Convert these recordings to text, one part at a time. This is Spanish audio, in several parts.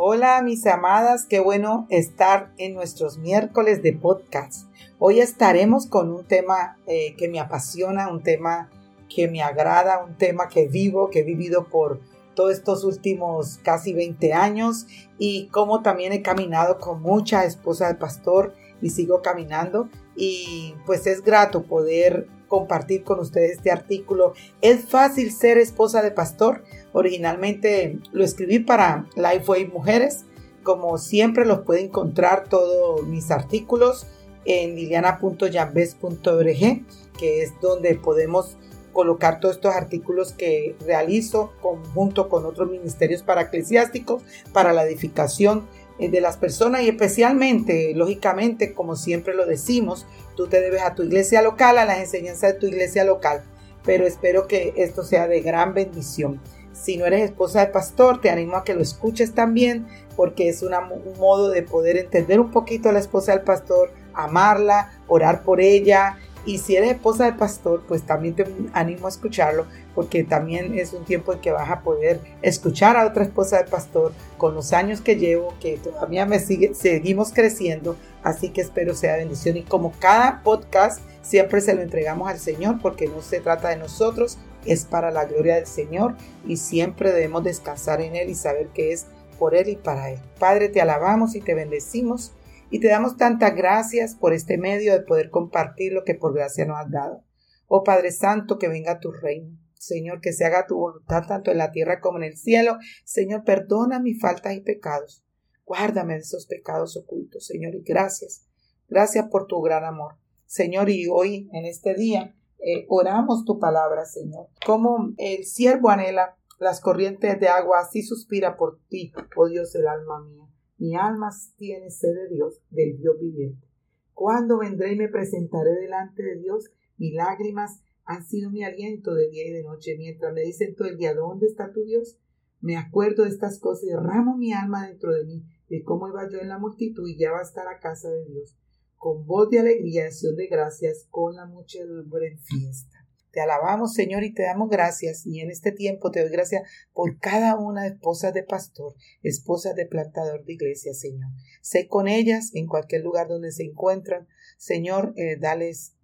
Hola mis amadas, qué bueno estar en nuestros miércoles de podcast. Hoy estaremos con un tema eh, que me apasiona, un tema que me agrada, un tema que vivo, que he vivido por todos estos últimos casi 20 años y como también he caminado con mucha esposa de pastor y sigo caminando y pues es grato poder compartir con ustedes este artículo. Es fácil ser esposa de pastor. Originalmente lo escribí para Lifeway Mujeres. Como siempre los puede encontrar todos mis artículos en liliana.yambes.org, que es donde podemos colocar todos estos artículos que realizo junto con otros ministerios para eclesiásticos para la edificación eh, de las personas y especialmente, lógicamente, como siempre lo decimos, tú te debes a tu iglesia local, a las enseñanzas de tu iglesia local, pero espero que esto sea de gran bendición. Si no eres esposa de pastor, te animo a que lo escuches también, porque es un modo de poder entender un poquito a la esposa del pastor, amarla, orar por ella y si eres esposa de pastor, pues también te animo a escucharlo, porque también es un tiempo en que vas a poder escuchar a otra esposa de pastor con los años que llevo, que todavía me sigue, seguimos creciendo, así que espero sea bendición. Y como cada podcast, siempre se lo entregamos al Señor, porque no se trata de nosotros, es para la gloria del Señor y siempre debemos descansar en Él y saber que es por Él y para Él. Padre, te alabamos y te bendecimos y te damos tantas gracias por este medio de poder compartir lo que por gracia nos has dado. Oh Padre Santo, que venga tu reino. Señor, que se haga tu voluntad tanto en la tierra como en el cielo. Señor, perdona mis faltas y pecados. Guárdame de esos pecados ocultos, Señor, y gracias. Gracias por tu gran amor. Señor, y hoy, en este día, eh, oramos tu palabra, Señor. Como el siervo anhela las corrientes de agua, así suspira por ti, oh Dios, el alma mía. Mi alma tiene sed de Dios, del Dios viviente. ¿Cuándo vendré y me presentaré delante de Dios? Mis lágrimas han sido mi aliento de día y de noche, mientras me dicen todo el día, ¿dónde está tu Dios? Me acuerdo de estas cosas y derramo mi alma dentro de mí, de cómo iba yo en la multitud y ya va a estar a casa de Dios, con voz de alegría, acción de gracias, con la muchedumbre en fiesta. Te alabamos, Señor, y te damos gracias. Y en este tiempo te doy gracias por cada una esposas de pastor, esposas de plantador de iglesia, Señor. Sé con ellas en cualquier lugar donde se encuentran. Señor, eh, dales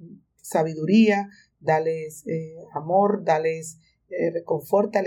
sabiduría, dales eh, amor, dales eh,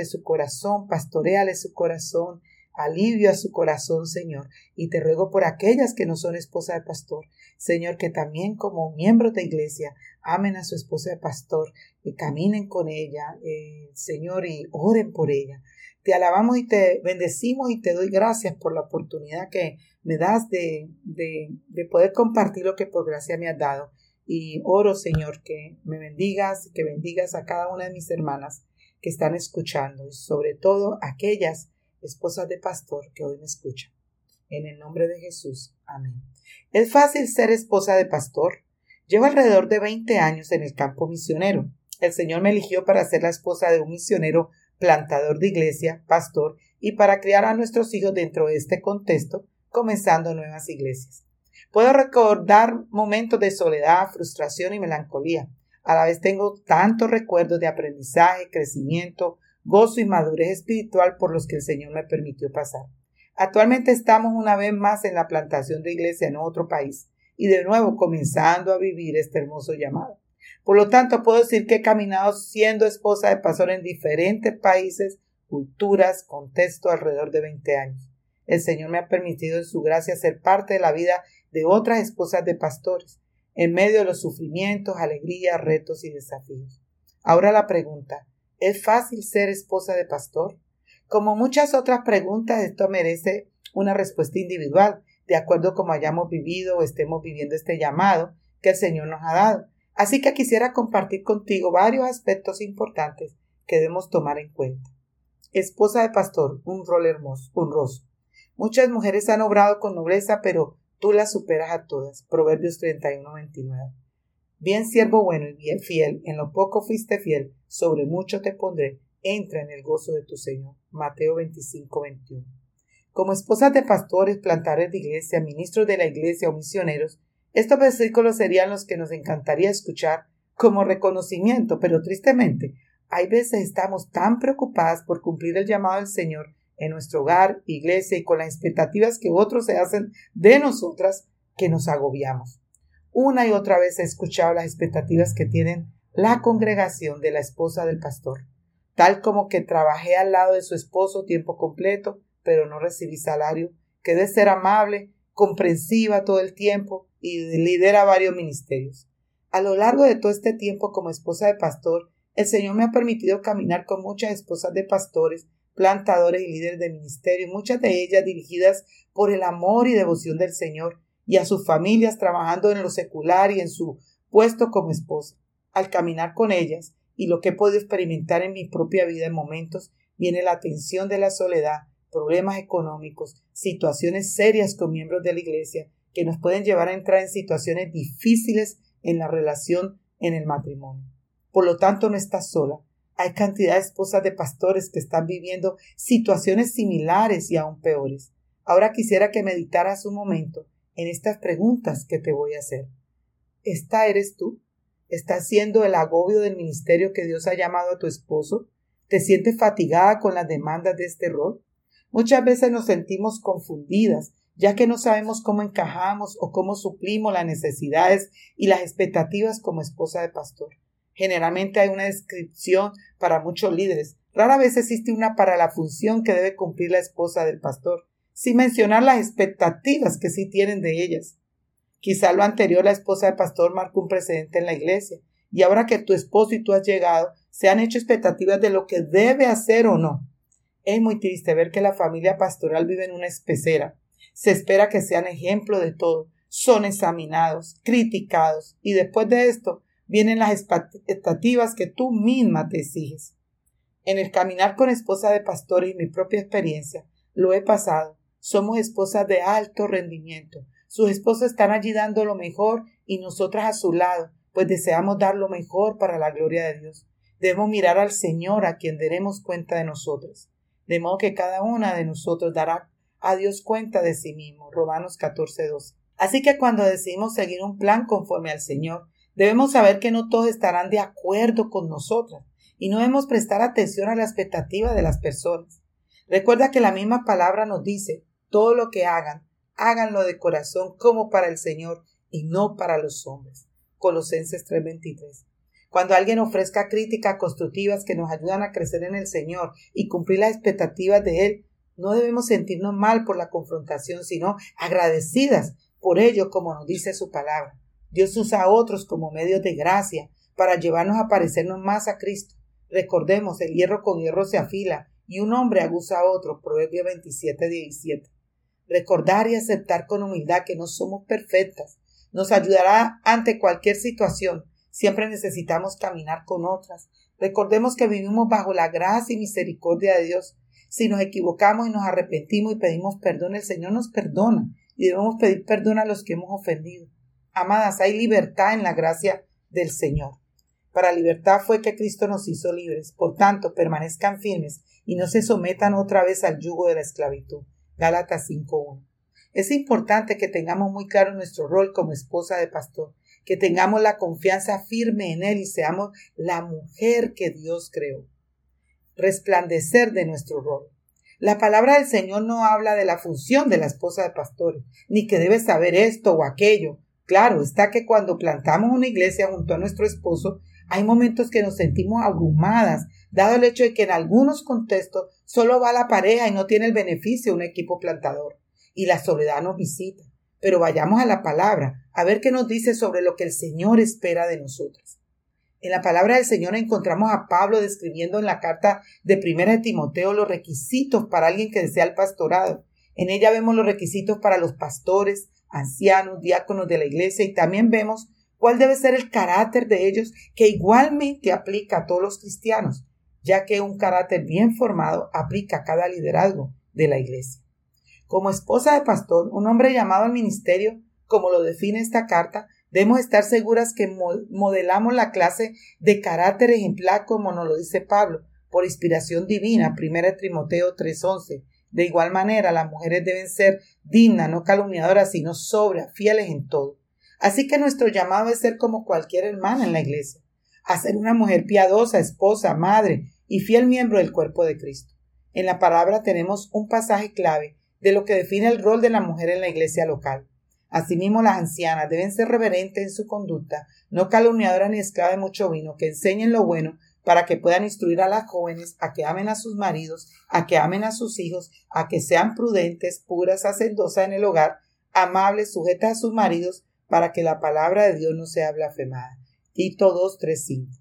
su corazón, pastoreale su corazón, alivio a su corazón, Señor. Y te ruego por aquellas que no son esposa de pastor, Señor, que también como miembros de iglesia amen a su esposa de pastor, y caminen con ella, eh, Señor, y oren por ella. Te alabamos y te bendecimos y te doy gracias por la oportunidad que me das de, de, de poder compartir lo que por gracia me has dado. Y oro, Señor, que me bendigas, que bendigas a cada una de mis hermanas que están escuchando y sobre todo aquellas esposas de pastor que hoy me escuchan. En el nombre de Jesús. Amén. ¿Es fácil ser esposa de pastor? Llevo alrededor de 20 años en el campo misionero. El Señor me eligió para ser la esposa de un misionero plantador de iglesia, pastor, y para criar a nuestros hijos dentro de este contexto, comenzando nuevas iglesias. Puedo recordar momentos de soledad, frustración y melancolía. A la vez tengo tantos recuerdos de aprendizaje, crecimiento, gozo y madurez espiritual por los que el Señor me permitió pasar. Actualmente estamos una vez más en la plantación de iglesia en otro país y de nuevo comenzando a vivir este hermoso llamado. Por lo tanto, puedo decir que he caminado siendo esposa de pastor en diferentes países, culturas, contextos alrededor de 20 años. El Señor me ha permitido en su gracia ser parte de la vida de otras esposas de pastores, en medio de los sufrimientos, alegrías, retos y desafíos. Ahora la pregunta, ¿Es fácil ser esposa de pastor? Como muchas otras preguntas, esto merece una respuesta individual, de acuerdo como hayamos vivido o estemos viviendo este llamado que el Señor nos ha dado. Así que quisiera compartir contigo varios aspectos importantes que debemos tomar en cuenta. Esposa de pastor, un rol hermoso, honroso. Muchas mujeres han obrado con nobleza, pero tú las superas a todas. Proverbios 31, 29. Bien siervo bueno y bien fiel, en lo poco fuiste fiel, sobre mucho te pondré, entra en el gozo de tu Señor. Mateo 25, 21. Como esposas de pastores, plantadores de iglesia, ministros de la iglesia o misioneros, estos versículos serían los que nos encantaría escuchar como reconocimiento, pero tristemente, hay veces estamos tan preocupadas por cumplir el llamado del Señor en nuestro hogar, iglesia y con las expectativas que otros se hacen de nosotras que nos agobiamos. Una y otra vez he escuchado las expectativas que tienen la congregación de la esposa del pastor, tal como que trabajé al lado de su esposo tiempo completo, pero no recibí salario, que debe ser amable, comprensiva todo el tiempo y lidera varios ministerios. A lo largo de todo este tiempo como esposa de pastor, el Señor me ha permitido caminar con muchas esposas de pastores, plantadores y líderes de ministerio, muchas de ellas dirigidas por el amor y devoción del Señor y a sus familias trabajando en lo secular y en su puesto como esposa. Al caminar con ellas y lo que he podido experimentar en mi propia vida en momentos, viene la tensión de la soledad, problemas económicos, situaciones serias con miembros de la iglesia que nos pueden llevar a entrar en situaciones difíciles en la relación en el matrimonio. Por lo tanto, no estás sola. Hay cantidad de esposas de pastores que están viviendo situaciones similares y aún peores. Ahora quisiera que meditaras un momento en estas preguntas que te voy a hacer. ¿Esta eres tú? ¿Estás siendo el agobio del ministerio que Dios ha llamado a tu esposo? ¿Te sientes fatigada con las demandas de este rol? Muchas veces nos sentimos confundidas, ya que no sabemos cómo encajamos o cómo suplimos las necesidades y las expectativas como esposa de pastor. Generalmente hay una descripción para muchos líderes. Rara vez existe una para la función que debe cumplir la esposa del pastor, sin mencionar las expectativas que sí tienen de ellas. Quizá lo anterior la esposa del pastor marcó un precedente en la iglesia, y ahora que tu esposo y tú has llegado, se han hecho expectativas de lo que debe hacer o no. Es muy triste ver que la familia pastoral vive en una especera. Se espera que sean ejemplo de todo. Son examinados, criticados, y después de esto vienen las expectativas que tú misma te exiges. En el caminar con esposa de pastor y mi propia experiencia, lo he pasado. Somos esposas de alto rendimiento. Sus esposos están allí dando lo mejor y nosotras a su lado, pues deseamos dar lo mejor para la gloria de Dios. Debemos mirar al Señor a quien daremos cuenta de nosotros. De modo que cada una de nosotros dará a Dios cuenta de sí mismo. Romanos 14, Así que cuando decidimos seguir un plan conforme al Señor, Debemos saber que no todos estarán de acuerdo con nosotras y no debemos prestar atención a la expectativa de las personas. Recuerda que la misma palabra nos dice, todo lo que hagan, háganlo de corazón como para el Señor y no para los hombres. Colosenses 3:23. Cuando alguien ofrezca críticas constructivas que nos ayudan a crecer en el Señor y cumplir las expectativas de Él, no debemos sentirnos mal por la confrontación, sino agradecidas por ello, como nos dice su palabra. Dios usa a otros como medios de gracia para llevarnos a parecernos más a Cristo. Recordemos, el hierro con hierro se afila y un hombre abusa a otro. Proverbio 27, 17. Recordar y aceptar con humildad que no somos perfectas nos ayudará ante cualquier situación. Siempre necesitamos caminar con otras. Recordemos que vivimos bajo la gracia y misericordia de Dios. Si nos equivocamos y nos arrepentimos y pedimos perdón, el Señor nos perdona y debemos pedir perdón a los que hemos ofendido. Amadas, hay libertad en la gracia del Señor. Para libertad fue que Cristo nos hizo libres. Por tanto, permanezcan firmes y no se sometan otra vez al yugo de la esclavitud. Gálatas 5.1. Es importante que tengamos muy claro nuestro rol como esposa de pastor, que tengamos la confianza firme en Él y seamos la mujer que Dios creó. Resplandecer de nuestro rol. La palabra del Señor no habla de la función de la esposa de pastor, ni que debe saber esto o aquello, Claro, está que cuando plantamos una iglesia junto a nuestro esposo, hay momentos que nos sentimos abrumadas, dado el hecho de que en algunos contextos solo va la pareja y no tiene el beneficio un equipo plantador, y la soledad nos visita. Pero vayamos a la palabra, a ver qué nos dice sobre lo que el Señor espera de nosotros. En la palabra del Señor encontramos a Pablo describiendo en la carta de primera de Timoteo los requisitos para alguien que desea el pastorado. En ella vemos los requisitos para los pastores, ancianos, diáconos de la iglesia y también vemos cuál debe ser el carácter de ellos que igualmente aplica a todos los cristianos, ya que un carácter bien formado aplica a cada liderazgo de la iglesia. Como esposa de pastor, un hombre llamado al ministerio, como lo define esta carta, debemos estar seguras que modelamos la clase de carácter ejemplar como nos lo dice Pablo, por inspiración divina, 1 Timoteo 3:11, de igual manera, las mujeres deben ser dignas, no calumniadoras, sino sobrias, fieles en todo. Así que nuestro llamado es ser como cualquier hermana en la iglesia, a ser una mujer piadosa, esposa, madre y fiel miembro del cuerpo de Cristo. En la palabra tenemos un pasaje clave de lo que define el rol de la mujer en la iglesia local. Asimismo, las ancianas deben ser reverentes en su conducta, no calumniadoras ni esclavas de mucho vino, que enseñen lo bueno para que puedan instruir a las jóvenes a que amen a sus maridos, a que amen a sus hijos, a que sean prudentes, puras, hacendosas en el hogar, amables, sujetas a sus maridos, para que la palabra de Dios no sea blasfemada. Tito 2, 3, 5.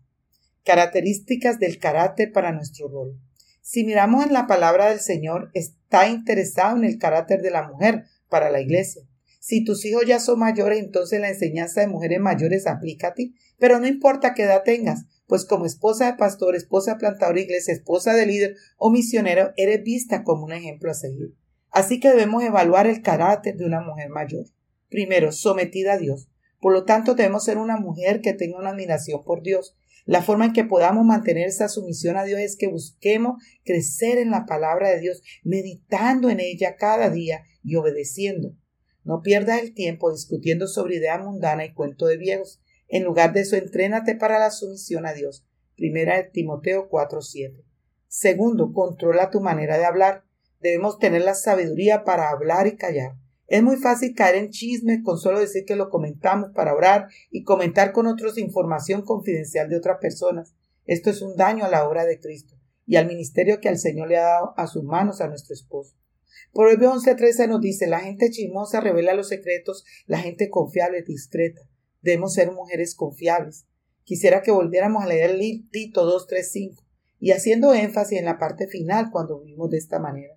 Características del carácter para nuestro rol. Si miramos en la palabra del Señor, está interesado en el carácter de la mujer para la iglesia. Si tus hijos ya son mayores, entonces la enseñanza de mujeres mayores aplica a ti, pero no importa qué edad tengas, pues como esposa de pastor, esposa de de iglesia, esposa de líder o misionero, eres vista como un ejemplo a seguir. Así que debemos evaluar el carácter de una mujer mayor. Primero, sometida a Dios. Por lo tanto, debemos ser una mujer que tenga una admiración por Dios, la forma en que podamos mantener esa sumisión a Dios es que busquemos crecer en la palabra de Dios, meditando en ella cada día y obedeciendo. No pierdas el tiempo discutiendo sobre idea mundana y cuento de viejos. En lugar de eso, entrénate para la sumisión a Dios. Primera de Timoteo 4:7. Segundo, controla tu manera de hablar. Debemos tener la sabiduría para hablar y callar. Es muy fácil caer en chisme con solo decir que lo comentamos para orar y comentar con otros información confidencial de otras personas. Esto es un daño a la obra de Cristo y al ministerio que el Señor le ha dado a sus manos a nuestro esposo. Proverbio 11:13 nos dice, la gente chismosa revela los secretos, la gente confiable discreta. Debemos ser mujeres confiables. Quisiera que volviéramos a leer Tito 2:35 y haciendo énfasis en la parte final cuando vivimos de esta manera.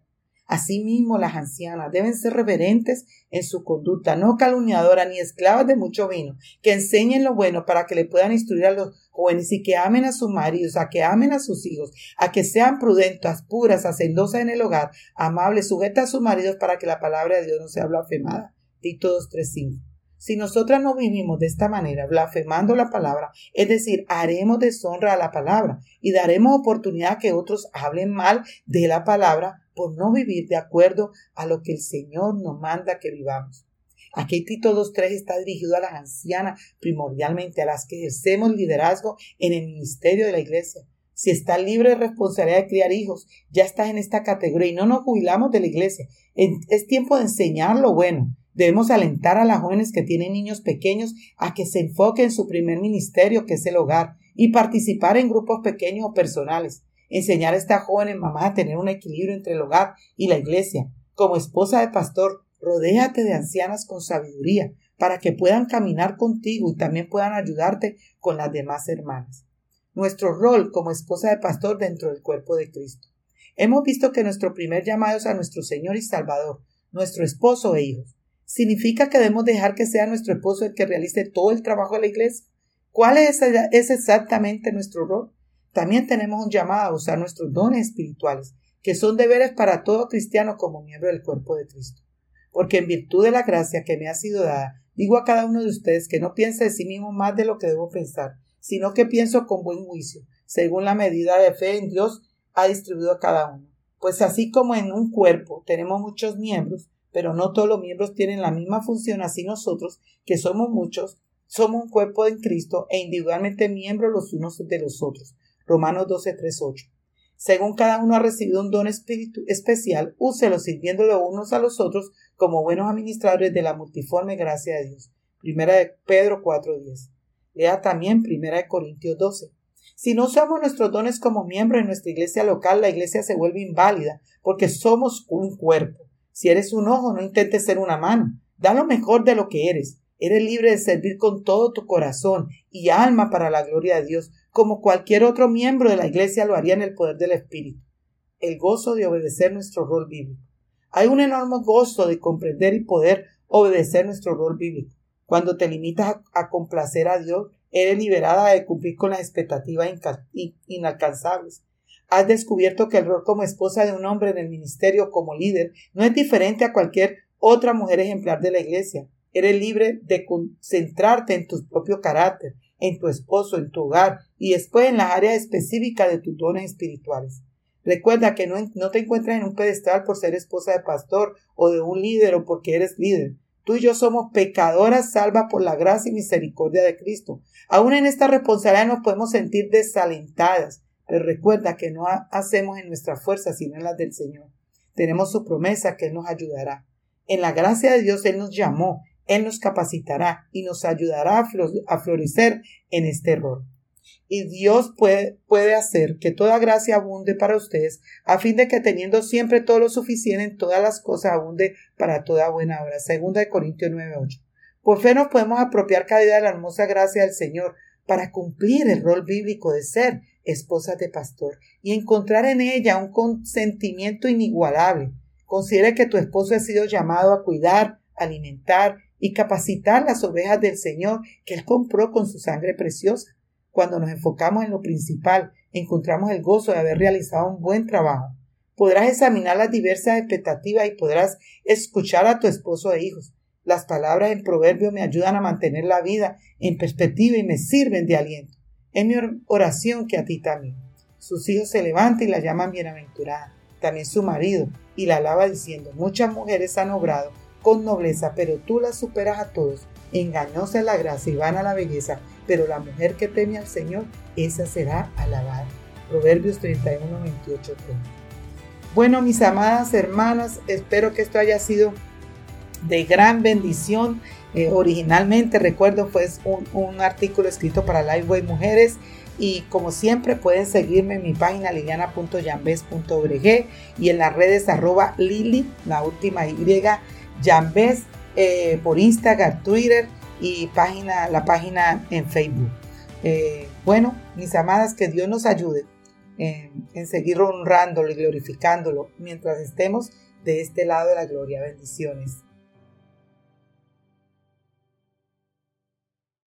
Asimismo, las ancianas deben ser reverentes en su conducta, no calumniadoras ni esclavas de mucho vino, que enseñen lo bueno para que le puedan instruir a los jóvenes y que amen a sus maridos, a que amen a sus hijos, a que sean prudentes, puras, hacendosas en el hogar, amables, sujetas a sus maridos para que la palabra de Dios no sea blasfemada. Tito 2.3.5. Si nosotras no vivimos de esta manera, blasfemando la palabra, es decir, haremos deshonra a la palabra y daremos oportunidad a que otros hablen mal de la palabra, por no vivir de acuerdo a lo que el Señor nos manda que vivamos. Aquí Tito 2.3 está dirigido a las ancianas, primordialmente a las que ejercemos liderazgo en el ministerio de la iglesia. Si estás libre de responsabilidad de criar hijos, ya estás en esta categoría y no nos jubilamos de la iglesia. Es tiempo de enseñar lo bueno. Debemos alentar a las jóvenes que tienen niños pequeños a que se enfoquen en su primer ministerio, que es el hogar, y participar en grupos pequeños o personales enseñar a esta joven mamá a tener un equilibrio entre el hogar y la iglesia. Como esposa de pastor, rodéate de ancianas con sabiduría para que puedan caminar contigo y también puedan ayudarte con las demás hermanas. Nuestro rol como esposa de pastor dentro del cuerpo de Cristo. Hemos visto que nuestro primer llamado es a nuestro Señor y Salvador, nuestro esposo e hijos. ¿Significa que debemos dejar que sea nuestro esposo el que realice todo el trabajo de la iglesia? ¿Cuál es, es exactamente nuestro rol? También tenemos un llamado a usar nuestros dones espirituales, que son deberes para todo cristiano como miembro del cuerpo de Cristo. Porque en virtud de la gracia que me ha sido dada, digo a cada uno de ustedes que no piense de sí mismo más de lo que debo pensar, sino que pienso con buen juicio, según la medida de fe en Dios ha distribuido a cada uno. Pues así como en un cuerpo tenemos muchos miembros, pero no todos los miembros tienen la misma función, así nosotros, que somos muchos, somos un cuerpo en Cristo e individualmente miembros los unos de los otros. Romanos 12, 3, 8. Según cada uno ha recibido un don espíritu especial, úselo sirviéndolo unos a los otros como buenos administradores de la multiforme gracia de Dios. Primera de Pedro 4.10. Lea también Primera de Corintios 12. Si no usamos nuestros dones como miembros en nuestra iglesia local, la iglesia se vuelve inválida, porque somos un cuerpo. Si eres un ojo, no intentes ser una mano. Da lo mejor de lo que eres. Eres libre de servir con todo tu corazón y alma para la gloria de Dios, como cualquier otro miembro de la Iglesia lo haría en el poder del Espíritu. El gozo de obedecer nuestro rol bíblico. Hay un enorme gozo de comprender y poder obedecer nuestro rol bíblico. Cuando te limitas a, complacer a Dios, eres liberada de cumplir con las expectativas inalcanzables. Has descubierto que el rol como esposa de un hombre en el ministerio como líder no es diferente a cualquier otra mujer ejemplar de la iglesia. Eres libre de concentrarte en tu propio carácter, en tu esposo, en tu hogar y después en las áreas específicas de tus dones espirituales. Recuerda que no, no, te encuentras en un pedestal por ser esposa de pastor o de un líder o porque eres líder. Tú y yo somos pecadoras salvas por la gracia y misericordia de Cristo. Aún en esta responsabilidad nos podemos sentir desalentadas, Pero recuerda que no hacemos en nuestra fuerza sino en las del Señor. Tenemos su promesa que Él nos ayudará. En la gracia de Dios Él nos llamó, Él nos capacitará y nos ayudará a florecer en este rol. Y Dios puede, puede hacer que toda gracia abunde para ustedes, a fin de que teniendo siempre todo lo suficiente en todas las cosas abunde para toda buena obra. Segunda de Corintios 9:8. Por fe nos podemos apropiar cada día de la hermosa gracia del Señor para cumplir el rol bíblico de ser esposas de pastor y encontrar en ella un consentimiento inigualable. Considere que tu esposo ha sido llamado a cuidar, alimentar y capacitar las ovejas del Señor que Él compró con su sangre preciosa. Cuando nos enfocamos en lo principal, encontramos el gozo de haber realizado un buen trabajo. Podrás examinar las diversas expectativas y podrás escuchar a tu esposo e hijos. Las palabras en proverbio me ayudan a mantener la vida en perspectiva y me sirven de aliento. Es mi oración que a ti también. Sus hijos se levantan y la llaman bienaventurada. También su marido, y la alaba diciendo, muchas mujeres han obrado con nobleza, pero tú las superas a todos. Engañosa la gracia y vana la belleza, pero la mujer que teme al Señor, esa será alabada. Proverbios 31, 28, 30. Bueno, mis amadas hermanas, espero que esto haya sido de gran bendición. Eh, originalmente, recuerdo, fue un, artículo escrito para Lifeway Mujeres. Y como siempre, pueden seguirme en mi página liliana.yambes.org y en las redes arroba lili, la última Y, Yambes, eh, por Instagram, Twitter y página, la página en Facebook. Eh, bueno, mis amadas, que Dios nos ayude en seguir honrándolo y glorificándolo mientras estemos de este lado de la gloria. Bendiciones.